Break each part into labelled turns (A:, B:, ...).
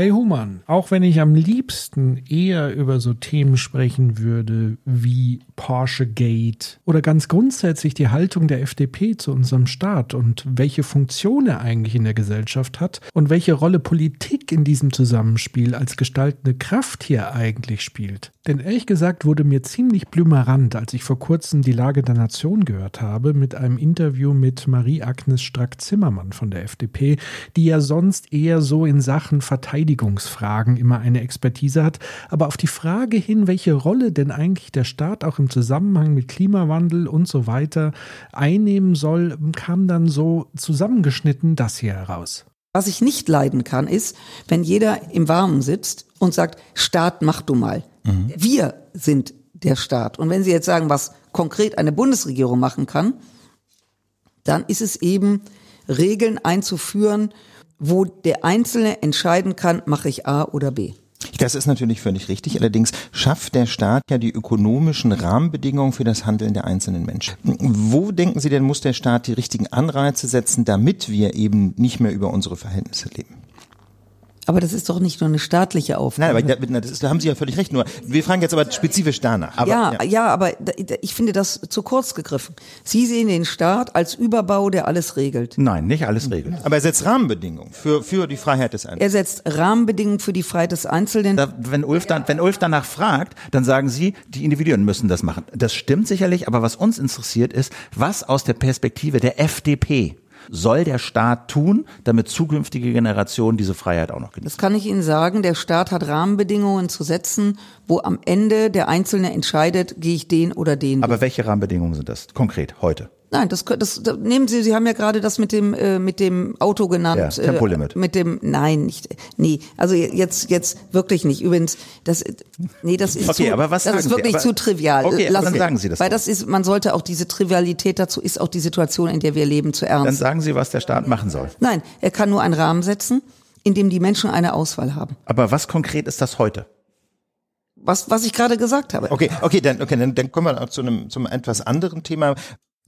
A: Hey Human, auch wenn ich am liebsten eher über so Themen sprechen würde wie Porsche Gate oder ganz grundsätzlich die Haltung der FDP zu unserem Staat und welche Funktion er eigentlich in der Gesellschaft hat und welche Rolle Politik in diesem Zusammenspiel als gestaltende Kraft hier eigentlich spielt. Denn ehrlich gesagt wurde mir ziemlich blümerant, als ich vor kurzem die Lage der Nation gehört habe mit einem Interview mit Marie-Agnes Strack-Zimmermann von der FDP, die ja sonst eher so in Sachen Verteidigung Verteidigungsfragen immer eine Expertise hat. Aber auf die Frage hin, welche Rolle denn eigentlich der Staat auch im Zusammenhang mit Klimawandel und so weiter einnehmen soll, kam dann so zusammengeschnitten das hier heraus.
B: Was ich nicht leiden kann, ist, wenn jeder im Warmen sitzt und sagt, Staat, mach du mal. Mhm. Wir sind der Staat. Und wenn Sie jetzt sagen, was konkret eine Bundesregierung machen kann, dann ist es eben, Regeln einzuführen, wo der Einzelne entscheiden kann, mache ich A oder B.
C: Das ist natürlich völlig richtig. Allerdings schafft der Staat ja die ökonomischen Rahmenbedingungen für das Handeln der einzelnen Menschen. Wo denken Sie denn, muss der Staat die richtigen Anreize setzen, damit wir eben nicht mehr über unsere Verhältnisse leben?
B: Aber das ist doch nicht nur eine staatliche Aufgabe.
C: Nein, aber da, das ist, da haben Sie ja völlig recht. Nur wir fragen jetzt aber spezifisch danach. Aber,
B: ja, ja, ja, aber ich finde das zu kurz gegriffen. Sie sehen den Staat als Überbau, der alles regelt.
C: Nein, nicht alles regelt. Aber er setzt Rahmenbedingungen für, für die Freiheit des Einzelnen.
B: Er setzt Rahmenbedingungen für die Freiheit des Einzelnen.
D: Da, wenn, Ulf dann, wenn Ulf danach fragt, dann sagen Sie, die Individuen müssen das machen. Das stimmt sicherlich, aber was uns interessiert ist, was aus der Perspektive der FDP soll der Staat tun, damit zukünftige Generationen diese Freiheit auch noch genießen?
B: Das kann ich Ihnen sagen. Der Staat hat Rahmenbedingungen zu setzen, wo am Ende der Einzelne entscheidet, gehe ich den oder den.
D: Aber welche Rahmenbedingungen sind das konkret heute?
B: Nein, das, das, das nehmen Sie, Sie haben ja gerade das mit dem äh, mit dem Auto genannt.
D: Ja, Tempolimit.
B: Äh, mit dem nein, nicht nee, also jetzt jetzt wirklich nicht. Übrigens, das nee, das ist
D: okay,
B: zu,
D: aber was
B: das ist wirklich
D: aber,
B: zu trivial.
D: Okay, Lassen, dann sagen Sie das.
B: Weil das ist man sollte auch diese Trivialität dazu ist auch die Situation, in der wir leben, zu ernst.
D: Dann sagen Sie, was der Staat machen soll.
B: Nein, er kann nur einen Rahmen setzen, in dem die Menschen eine Auswahl haben.
D: Aber was konkret ist das heute?
B: was, was ich gerade gesagt habe.
C: Okay, okay, dann, okay, dann, dann kommen wir zu einem, zum etwas anderen Thema.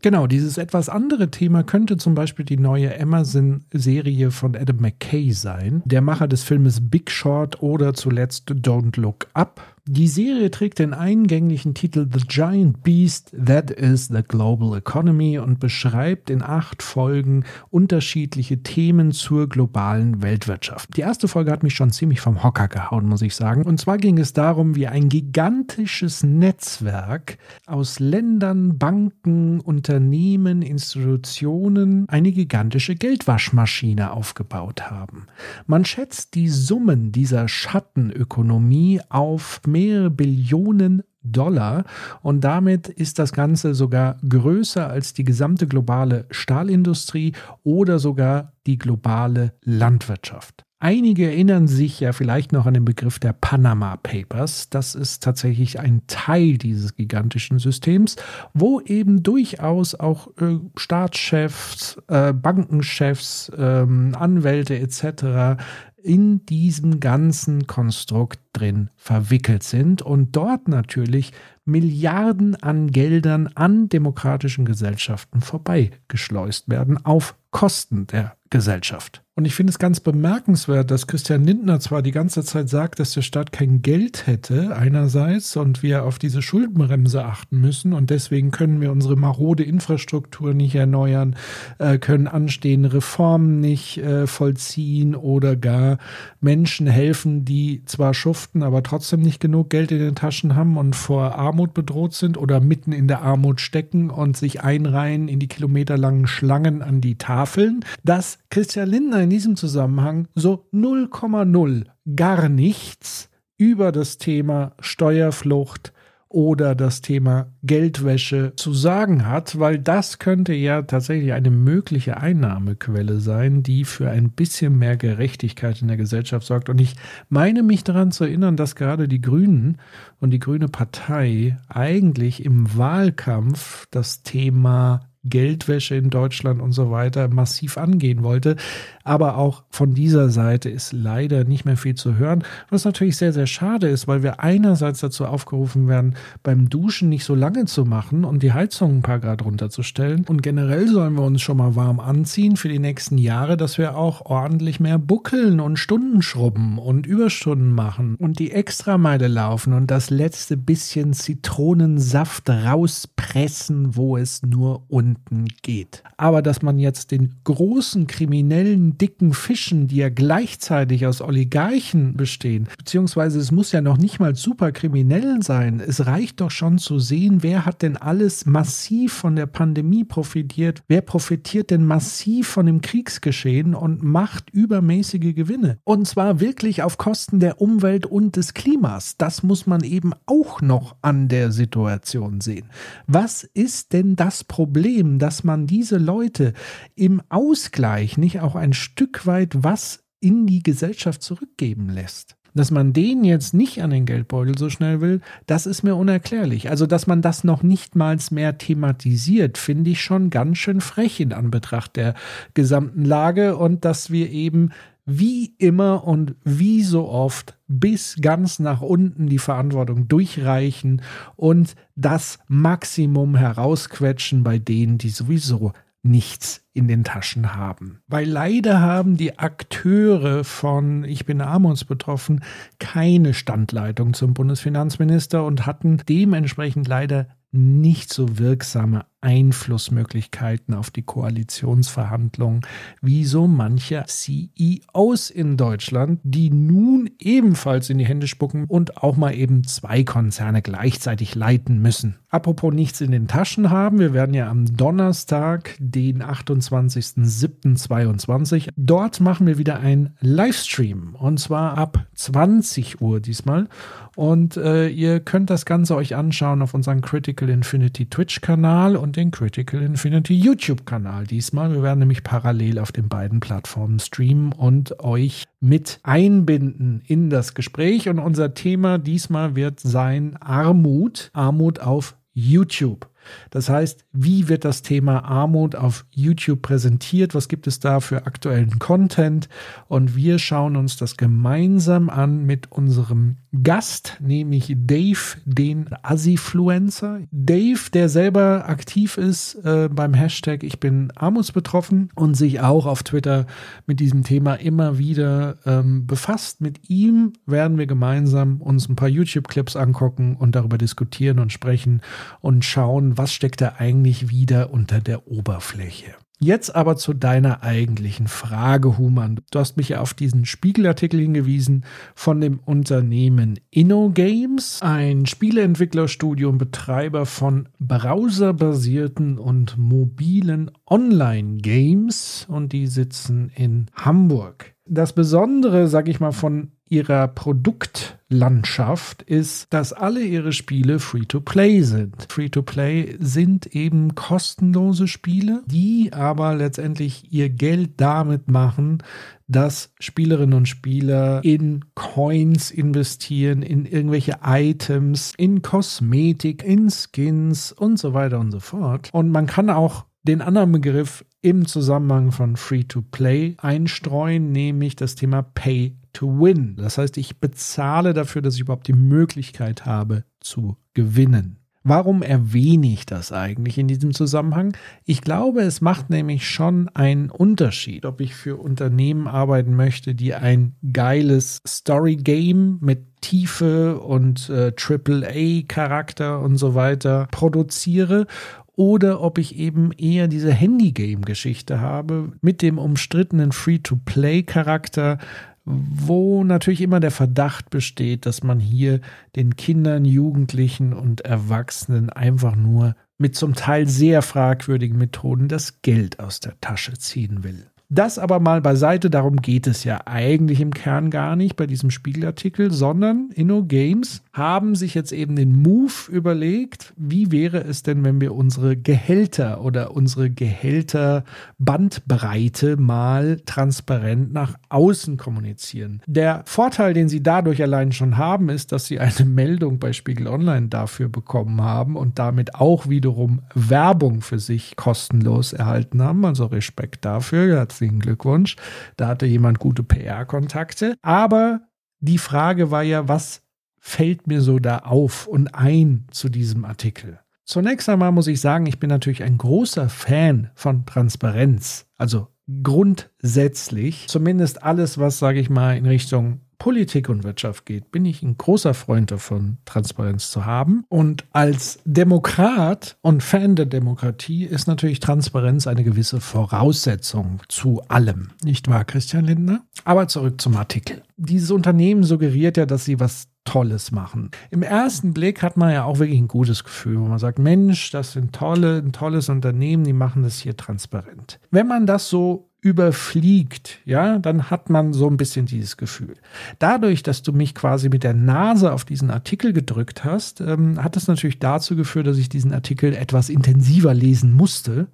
A: Genau, dieses etwas andere Thema könnte zum Beispiel die neue Amazon-Serie von Adam McKay sein, der Macher des Filmes Big Short oder zuletzt Don't Look Up. Die Serie trägt den eingänglichen Titel The Giant Beast That is the Global Economy und beschreibt in acht Folgen unterschiedliche Themen zur globalen Weltwirtschaft. Die erste Folge hat mich schon ziemlich vom Hocker gehauen, muss ich sagen. Und zwar ging es darum, wie ein gigantisches Netzwerk aus Ländern, Banken, Unternehmen, Institutionen eine gigantische Geldwaschmaschine aufgebaut haben. Man schätzt die Summen dieser Schattenökonomie auf mehrere Billionen Dollar und damit ist das Ganze sogar größer als die gesamte globale Stahlindustrie oder sogar die globale Landwirtschaft. Einige erinnern sich ja vielleicht noch an den Begriff der Panama Papers. Das ist tatsächlich ein Teil dieses gigantischen Systems, wo eben durchaus auch äh, Staatschefs, äh, Bankenchefs, äh, Anwälte etc in diesem ganzen Konstrukt drin verwickelt sind und dort natürlich Milliarden an Geldern an demokratischen Gesellschaften vorbeigeschleust werden auf Kosten der Gesellschaft. Und ich finde es ganz bemerkenswert, dass Christian Lindner zwar die ganze Zeit sagt, dass der Staat kein Geld hätte, einerseits, und wir auf diese Schuldenbremse achten müssen und deswegen können wir unsere marode Infrastruktur nicht erneuern, äh, können anstehende Reformen nicht äh, vollziehen oder gar Menschen helfen, die zwar schuften, aber trotzdem nicht genug Geld in den Taschen haben und vor Armut bedroht sind oder mitten in der Armut stecken und sich einreihen in die kilometerlangen Schlangen an die Tafeln, dass Christian Lindner in diesem Zusammenhang so 0,0 gar nichts über das Thema Steuerflucht oder das Thema Geldwäsche zu sagen hat, weil das könnte ja tatsächlich eine mögliche Einnahmequelle sein, die für ein bisschen mehr Gerechtigkeit in der Gesellschaft sorgt. Und ich meine mich daran zu erinnern, dass gerade die Grünen und die Grüne Partei eigentlich im Wahlkampf das Thema Geldwäsche in Deutschland und so weiter massiv angehen wollte. Aber auch von dieser Seite ist leider nicht mehr viel zu hören, was natürlich sehr, sehr schade ist, weil wir einerseits dazu aufgerufen werden, beim Duschen nicht so lange zu machen und die Heizung ein paar Grad runterzustellen. Und generell sollen wir uns schon mal warm anziehen für die nächsten Jahre, dass wir auch ordentlich mehr buckeln und Stunden schrubben und Überstunden machen und die Extrameile laufen und das letzte bisschen Zitronensaft rauspressen, wo es nur unten geht. Aber dass man jetzt den großen kriminellen dicken Fischen, die ja gleichzeitig aus Oligarchen bestehen, beziehungsweise es muss ja noch nicht mal super kriminell sein, es reicht doch schon zu sehen, wer hat denn alles massiv von der Pandemie profitiert, wer profitiert denn massiv von dem Kriegsgeschehen und macht übermäßige Gewinne. Und zwar wirklich auf Kosten der Umwelt und des Klimas. Das muss man eben auch noch an der Situation sehen. Was ist denn das Problem, dass man diese Leute im Ausgleich nicht auch ein Stück weit was in die Gesellschaft zurückgeben lässt? Dass man den jetzt nicht an den Geldbeutel so schnell will, das ist mir unerklärlich. Also, dass man das noch nicht mal mehr thematisiert, finde ich schon ganz schön frech in Anbetracht der gesamten Lage und dass wir eben wie immer und wie so oft bis ganz nach unten die Verantwortung durchreichen und das Maximum herausquetschen bei denen, die sowieso nichts in den Taschen haben. Weil leider haben die Akteure von Ich bin armutsbetroffen keine Standleitung zum Bundesfinanzminister und hatten dementsprechend leider nicht so wirksame Einflussmöglichkeiten auf die Koalitionsverhandlungen wie so manche CEOs in Deutschland, die nun ebenfalls in die Hände spucken und auch mal eben zwei Konzerne gleichzeitig leiten müssen. Apropos nichts in den Taschen haben, wir werden ja am Donnerstag, den 28.07.22, dort machen wir wieder einen Livestream und zwar ab 20 Uhr diesmal und äh, ihr könnt das Ganze euch anschauen auf unserem Critical Infinity Twitch-Kanal und den Critical Infinity YouTube-Kanal diesmal. Wir werden nämlich parallel auf den beiden Plattformen streamen und euch mit einbinden in das Gespräch. Und unser Thema diesmal wird sein Armut. Armut auf YouTube. Das heißt, wie wird das Thema Armut auf YouTube präsentiert? Was gibt es da für aktuellen Content? Und wir schauen uns das gemeinsam an mit unserem Gast, nämlich Dave, den Assifluencer. Dave, der selber aktiv ist äh, beim Hashtag Ich bin armutsbetroffen und sich auch auf Twitter mit diesem Thema immer wieder ähm, befasst. Mit ihm werden wir gemeinsam uns ein paar YouTube-Clips angucken und darüber diskutieren und sprechen und schauen, was steckt da eigentlich wieder unter der Oberfläche. Jetzt aber zu deiner eigentlichen Frage, Human. Du hast mich ja auf diesen Spiegelartikel hingewiesen von dem Unternehmen InnoGames, ein Spieleentwicklerstudio und Betreiber von browserbasierten und mobilen Online-Games und die sitzen in Hamburg. Das Besondere, sag ich mal, von ihrer Produktlandschaft ist, dass alle ihre Spiele Free-to-Play sind. Free-to-Play sind eben kostenlose Spiele, die aber letztendlich ihr Geld damit machen, dass Spielerinnen und Spieler in Coins investieren, in irgendwelche Items, in Kosmetik, in Skins und so weiter und so fort. Und man kann auch den anderen Begriff im Zusammenhang von Free-to-Play einstreuen, nämlich das Thema Pay to win. Das heißt, ich bezahle dafür, dass ich überhaupt die Möglichkeit habe zu gewinnen. Warum erwähne ich das eigentlich in diesem Zusammenhang? Ich glaube, es macht nämlich schon einen Unterschied, ob ich für Unternehmen arbeiten möchte, die ein geiles Story-Game mit Tiefe und äh, AAA-Charakter und so weiter produziere oder ob ich eben eher diese Handy-Game-Geschichte habe mit dem umstrittenen Free-to-Play-Charakter, wo natürlich immer der Verdacht besteht, dass man hier den Kindern, Jugendlichen und Erwachsenen einfach nur mit zum Teil sehr fragwürdigen Methoden das Geld aus der Tasche ziehen will. Das aber mal beiseite, darum geht es ja eigentlich im Kern gar nicht bei diesem Spiegelartikel, sondern InnoGames haben sich jetzt eben den Move überlegt, wie wäre es denn, wenn wir unsere Gehälter oder unsere Gehälterbandbreite mal transparent nach außen kommunizieren. Der Vorteil, den sie dadurch allein schon haben, ist, dass sie eine Meldung bei Spiegel Online dafür bekommen haben und damit auch wiederum Werbung für sich kostenlos erhalten haben. Also Respekt dafür, herzlichen Glückwunsch. Da hatte jemand gute PR-Kontakte. Aber die Frage war ja, was fällt mir so da auf und ein zu diesem Artikel? Zunächst einmal muss ich sagen, ich bin natürlich ein großer Fan von Transparenz. Also grundsätzlich, zumindest alles, was, sage ich mal, in Richtung Politik und Wirtschaft geht, bin ich ein großer Freund davon, Transparenz zu haben. Und als Demokrat und Fan der Demokratie ist natürlich Transparenz eine gewisse Voraussetzung zu allem. Nicht wahr, Christian Lindner? Aber zurück zum Artikel. Dieses Unternehmen suggeriert ja, dass sie was Tolles machen. Im ersten Blick hat man ja auch wirklich ein gutes Gefühl, wo man sagt, Mensch, das sind tolle, ein tolles Unternehmen, die machen das hier transparent. Wenn man das so überfliegt, ja, dann hat man so ein bisschen dieses Gefühl. Dadurch, dass du mich quasi mit der Nase auf diesen Artikel gedrückt hast, ähm, hat es natürlich dazu geführt, dass ich diesen Artikel etwas intensiver lesen musste.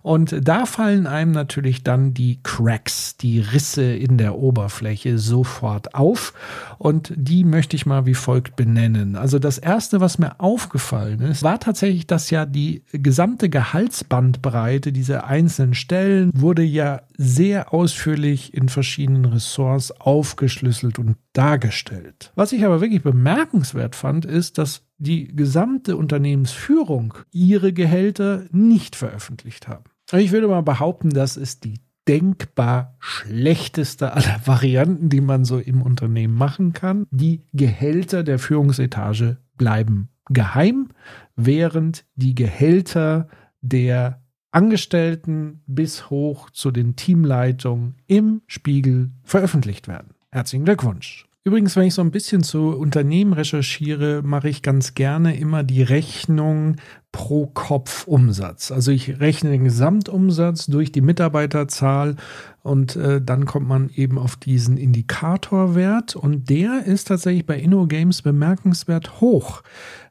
A: Und da fallen einem natürlich dann die Cracks, die Risse in der Oberfläche sofort auf. Und die möchte ich mal wie folgt benennen. Also das erste, was mir aufgefallen ist, war tatsächlich, dass ja die gesamte Gehaltsbandbreite dieser einzelnen Stellen wurde ja sehr ausführlich in verschiedenen Ressorts aufgeschlüsselt und dargestellt. Was ich aber wirklich bemerkenswert fand, ist, dass die gesamte Unternehmensführung ihre Gehälter nicht veröffentlicht haben. Ich würde mal behaupten, das ist die denkbar schlechteste aller Varianten, die man so im Unternehmen machen kann. Die Gehälter der Führungsetage bleiben geheim, während die Gehälter der Angestellten bis hoch zu den Teamleitungen im Spiegel veröffentlicht werden. Herzlichen Glückwunsch. Übrigens, wenn ich so ein bisschen zu Unternehmen recherchiere, mache ich ganz gerne immer die Rechnung pro Kopf Umsatz. Also ich rechne den Gesamtumsatz durch die Mitarbeiterzahl und äh, dann kommt man eben auf diesen Indikatorwert und der ist tatsächlich bei InnoGames bemerkenswert hoch.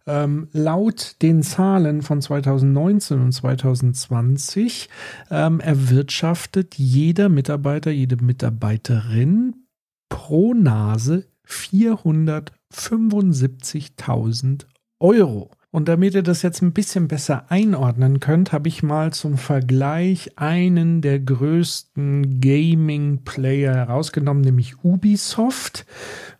A: Ähm, laut den Zahlen von 2019 und 2020 ähm, erwirtschaftet jeder Mitarbeiter, jede Mitarbeiterin pro Nase 475.000 Euro. Und damit ihr das jetzt ein bisschen besser einordnen könnt, habe ich mal zum Vergleich einen der größten Gaming-Player herausgenommen, nämlich Ubisoft.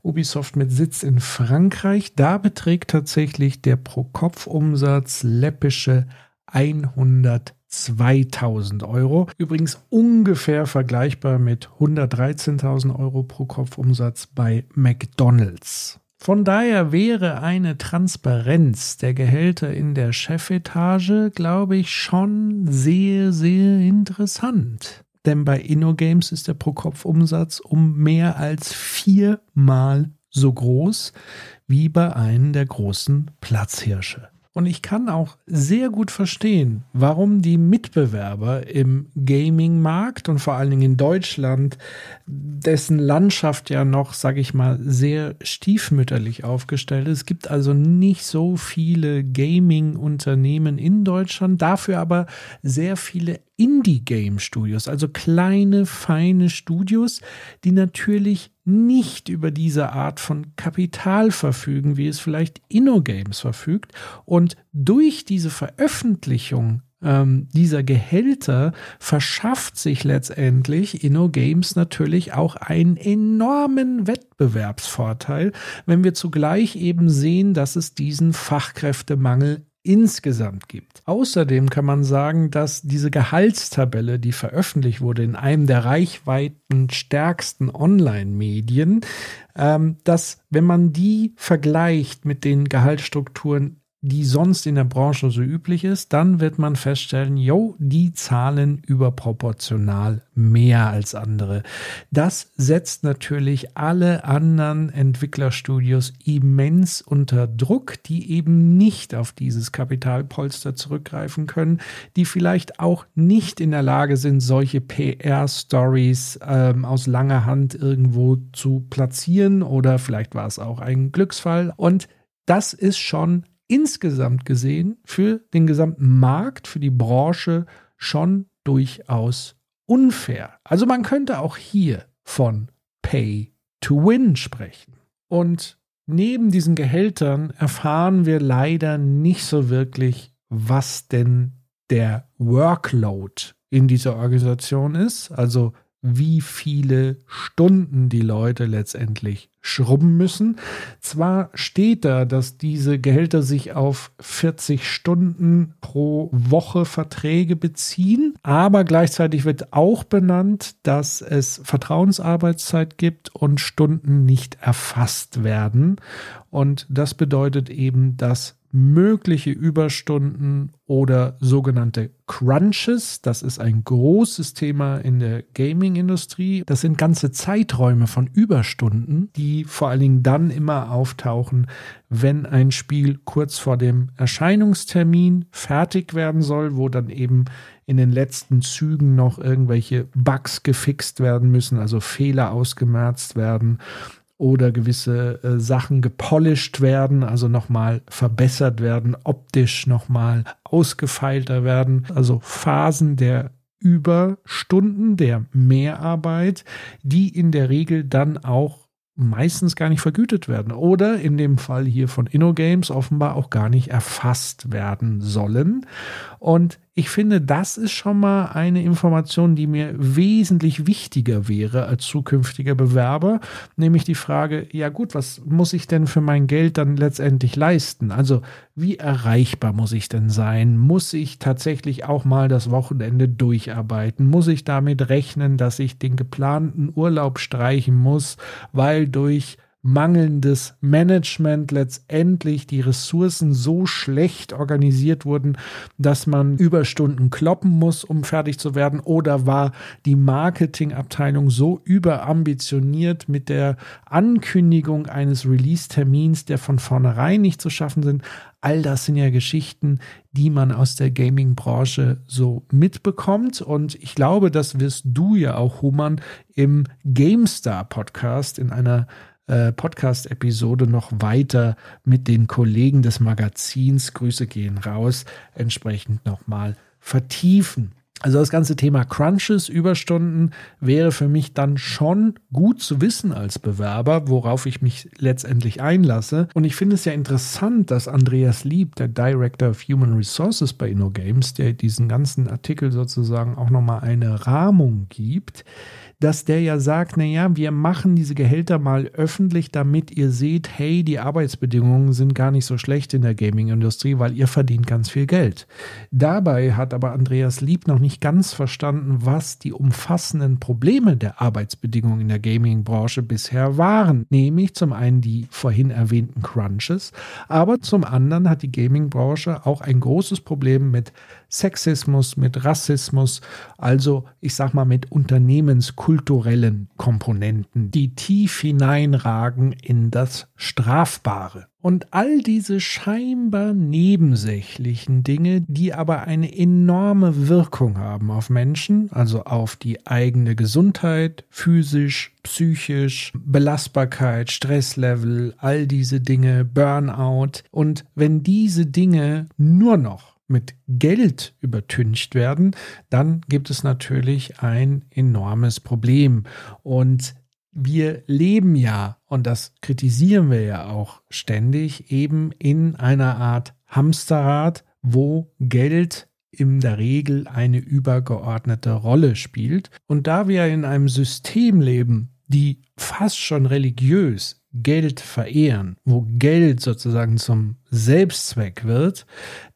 A: Ubisoft mit Sitz in Frankreich. Da beträgt tatsächlich der Pro-Kopf-Umsatz läppische 102.000 Euro. Übrigens ungefähr vergleichbar mit 113.000 Euro pro Kopf Umsatz bei McDonald's. Von daher wäre eine Transparenz der Gehälter in der Chefetage, glaube ich, schon sehr, sehr interessant. Denn bei InnoGames ist der Pro-Kopf-Umsatz um mehr als viermal so groß wie bei einem der großen Platzhirsche. Und ich kann auch sehr gut verstehen, warum die Mitbewerber im Gaming-Markt und vor allen Dingen in Deutschland, dessen Landschaft ja noch, sage ich mal, sehr stiefmütterlich aufgestellt ist. Es gibt also nicht so viele Gaming-Unternehmen in Deutschland, dafür aber sehr viele Indie-Game-Studios, also kleine, feine Studios, die natürlich nicht über diese Art von Kapital verfügen, wie es vielleicht InnoGames verfügt. Und durch diese Veröffentlichung ähm, dieser Gehälter verschafft sich letztendlich InnoGames natürlich auch einen enormen Wettbewerbsvorteil, wenn wir zugleich eben sehen, dass es diesen Fachkräftemangel insgesamt gibt. Außerdem kann man sagen, dass diese Gehaltstabelle, die veröffentlicht wurde in einem der reichweitenstärksten Online-Medien, ähm, dass wenn man die vergleicht mit den Gehaltsstrukturen die sonst in der Branche so üblich ist, dann wird man feststellen, jo, die zahlen überproportional mehr als andere. Das setzt natürlich alle anderen Entwicklerstudios immens unter Druck, die eben nicht auf dieses Kapitalpolster zurückgreifen können, die vielleicht auch nicht in der Lage sind, solche PR-Stories ähm, aus langer Hand irgendwo zu platzieren oder vielleicht war es auch ein Glücksfall und das ist schon insgesamt gesehen für den gesamten Markt, für die Branche schon durchaus unfair. Also man könnte auch hier von Pay to Win sprechen. Und neben diesen Gehältern erfahren wir leider nicht so wirklich, was denn der Workload in dieser Organisation ist. Also wie viele Stunden die Leute letztendlich schrubben müssen. Zwar steht da, dass diese Gehälter sich auf 40 Stunden pro Woche Verträge beziehen, aber gleichzeitig wird auch benannt, dass es Vertrauensarbeitszeit gibt und Stunden nicht erfasst werden. Und das bedeutet eben, dass mögliche Überstunden oder sogenannte Crunches. Das ist ein großes Thema in der Gaming-Industrie. Das sind ganze Zeiträume von Überstunden, die vor allen Dingen dann immer auftauchen, wenn ein Spiel kurz vor dem Erscheinungstermin fertig werden soll, wo dann eben in den letzten Zügen noch irgendwelche Bugs gefixt werden müssen, also Fehler ausgemerzt werden oder gewisse äh, Sachen gepolished werden, also nochmal verbessert werden, optisch nochmal ausgefeilter werden. Also Phasen der Überstunden, der Mehrarbeit, die in der Regel dann auch meistens gar nicht vergütet werden oder in dem Fall hier von InnoGames offenbar auch gar nicht erfasst werden sollen. Und ich finde, das ist schon mal eine Information, die mir wesentlich wichtiger wäre als zukünftiger Bewerber, nämlich die Frage, ja gut, was muss ich denn für mein Geld dann letztendlich leisten? Also wie erreichbar muss ich denn sein? Muss ich tatsächlich auch mal das Wochenende durcharbeiten? Muss ich damit rechnen, dass ich den geplanten Urlaub streichen muss, weil durch mangelndes Management letztendlich die Ressourcen so schlecht organisiert wurden, dass man Überstunden kloppen muss, um fertig zu werden? Oder war die Marketingabteilung so überambitioniert mit der Ankündigung eines Release-Termins, der von vornherein nicht zu schaffen sind? All das sind ja Geschichten, die man aus der Gaming-Branche so mitbekommt. Und ich glaube, das wirst du ja auch, Human, im GameStar-Podcast in einer äh, Podcast-Episode noch weiter mit den Kollegen des Magazins, Grüße gehen raus, entsprechend nochmal vertiefen. Also das ganze Thema Crunches, Überstunden wäre für mich dann schon gut zu wissen als Bewerber, worauf ich mich letztendlich einlasse. Und ich finde es ja interessant, dass Andreas Lieb, der Director of Human Resources bei InnoGames, der diesen ganzen Artikel sozusagen auch nochmal eine Rahmung gibt, dass der ja sagt, naja, wir machen diese Gehälter mal öffentlich, damit ihr seht, hey, die Arbeitsbedingungen sind gar nicht so schlecht in der Gaming-Industrie, weil ihr verdient ganz viel Geld. Dabei hat aber Andreas Lieb noch nicht ganz verstanden, was die umfassenden Probleme der Arbeitsbedingungen in der Gaming-Branche bisher waren. Nämlich zum einen die vorhin erwähnten Crunches, aber zum anderen hat die Gaming-Branche auch ein großes Problem mit Sexismus, mit Rassismus, also ich sag mal mit unternehmenskulturellen Komponenten, die tief hineinragen in das Strafbare. Und all diese scheinbar nebensächlichen Dinge, die aber eine enorme Wirkung haben auf Menschen, also auf die eigene Gesundheit, physisch, psychisch, Belastbarkeit, Stresslevel, all diese Dinge, Burnout. Und wenn diese Dinge nur noch mit Geld übertüncht werden, dann gibt es natürlich ein enormes Problem. Und wir leben ja, und das kritisieren wir ja auch ständig, eben in einer Art Hamsterrad, wo Geld in der Regel eine übergeordnete Rolle spielt. Und da wir in einem System leben, die fast schon religiös Geld verehren, wo Geld sozusagen zum Selbstzweck wird,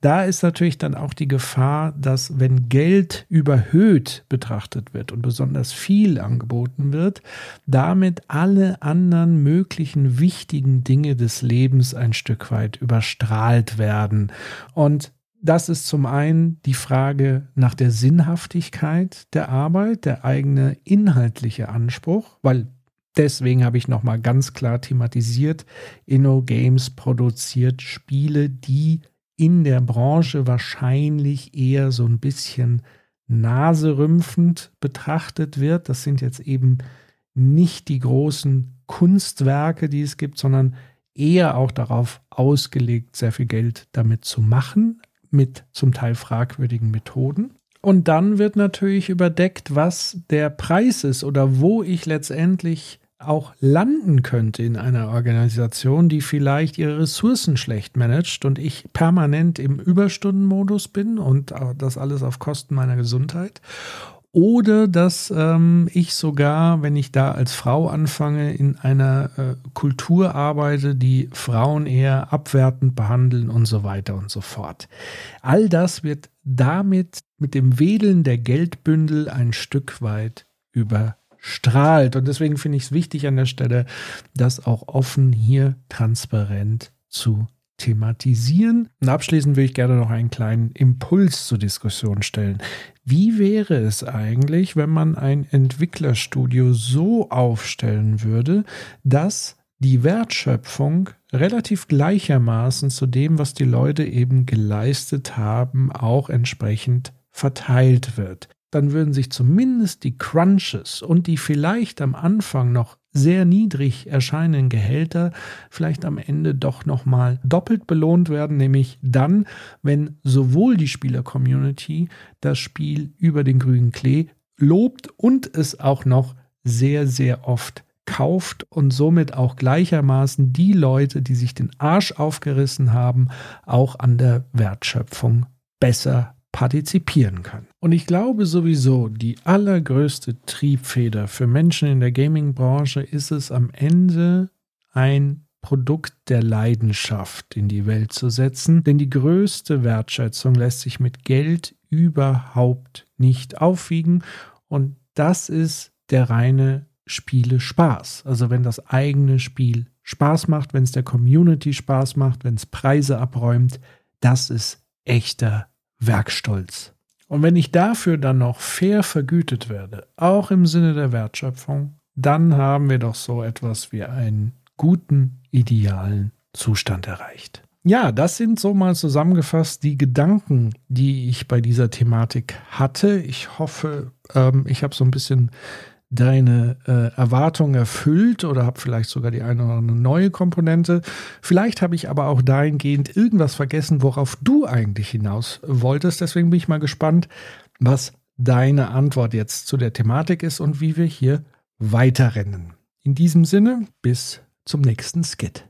A: da ist natürlich dann auch die Gefahr, dass wenn Geld überhöht betrachtet wird und besonders viel angeboten wird, damit alle anderen möglichen wichtigen Dinge des Lebens ein Stück weit überstrahlt werden. Und das ist zum einen die Frage nach der Sinnhaftigkeit der Arbeit, der eigene inhaltliche Anspruch, weil Deswegen habe ich nochmal ganz klar thematisiert, InnoGames produziert Spiele, die in der Branche wahrscheinlich eher so ein bisschen naserümpfend betrachtet wird. Das sind jetzt eben nicht die großen Kunstwerke, die es gibt, sondern eher auch darauf ausgelegt, sehr viel Geld damit zu machen, mit zum Teil fragwürdigen Methoden. Und dann wird natürlich überdeckt, was der Preis ist oder wo ich letztendlich auch landen könnte in einer Organisation, die vielleicht ihre Ressourcen schlecht managt und ich permanent im Überstundenmodus bin und das alles auf Kosten meiner Gesundheit oder dass ähm, ich sogar, wenn ich da als Frau anfange, in einer äh, Kultur arbeite, die Frauen eher abwertend behandeln und so weiter und so fort. All das wird damit mit dem Wedeln der Geldbündel ein Stück weit überstrahlt. Und deswegen finde ich es wichtig an der Stelle, das auch offen hier transparent zu thematisieren. Und abschließend will ich gerne noch einen kleinen Impuls zur Diskussion stellen. Wie wäre es eigentlich, wenn man ein Entwicklerstudio so aufstellen würde, dass die Wertschöpfung relativ gleichermaßen zu dem, was die Leute eben geleistet haben, auch entsprechend verteilt wird? Dann würden sich zumindest die Crunches und die vielleicht am Anfang noch sehr niedrig erscheinenden Gehälter vielleicht am Ende doch nochmal doppelt belohnt werden, nämlich dann, wenn sowohl die Spieler-Community das Spiel über den grünen Klee lobt und es auch noch sehr, sehr oft kauft und somit auch gleichermaßen die Leute, die sich den Arsch aufgerissen haben, auch an der Wertschöpfung besser partizipieren können. Und ich glaube sowieso, die allergrößte Triebfeder für Menschen in der Gaming-Branche ist es am Ende ein Produkt der Leidenschaft in die Welt zu setzen, denn die größte Wertschätzung lässt sich mit Geld überhaupt nicht aufwiegen und das ist der reine Spiele Spaß. Also wenn das eigene Spiel Spaß macht, wenn es der Community Spaß macht, wenn es Preise abräumt, das ist echter Werkstolz. Und wenn ich dafür dann noch fair vergütet werde, auch im Sinne der Wertschöpfung, dann haben wir doch so etwas wie einen guten, idealen Zustand erreicht. Ja, das sind so mal zusammengefasst die Gedanken, die ich bei dieser Thematik hatte. Ich hoffe, ähm, ich habe so ein bisschen deine äh, Erwartungen erfüllt oder habe vielleicht sogar die eine oder andere neue Komponente. Vielleicht habe ich aber auch dahingehend irgendwas vergessen, worauf du eigentlich hinaus wolltest. Deswegen bin ich mal gespannt, was deine Antwort jetzt zu der Thematik ist und wie wir hier weiterrennen. In diesem Sinne, bis zum nächsten Skit.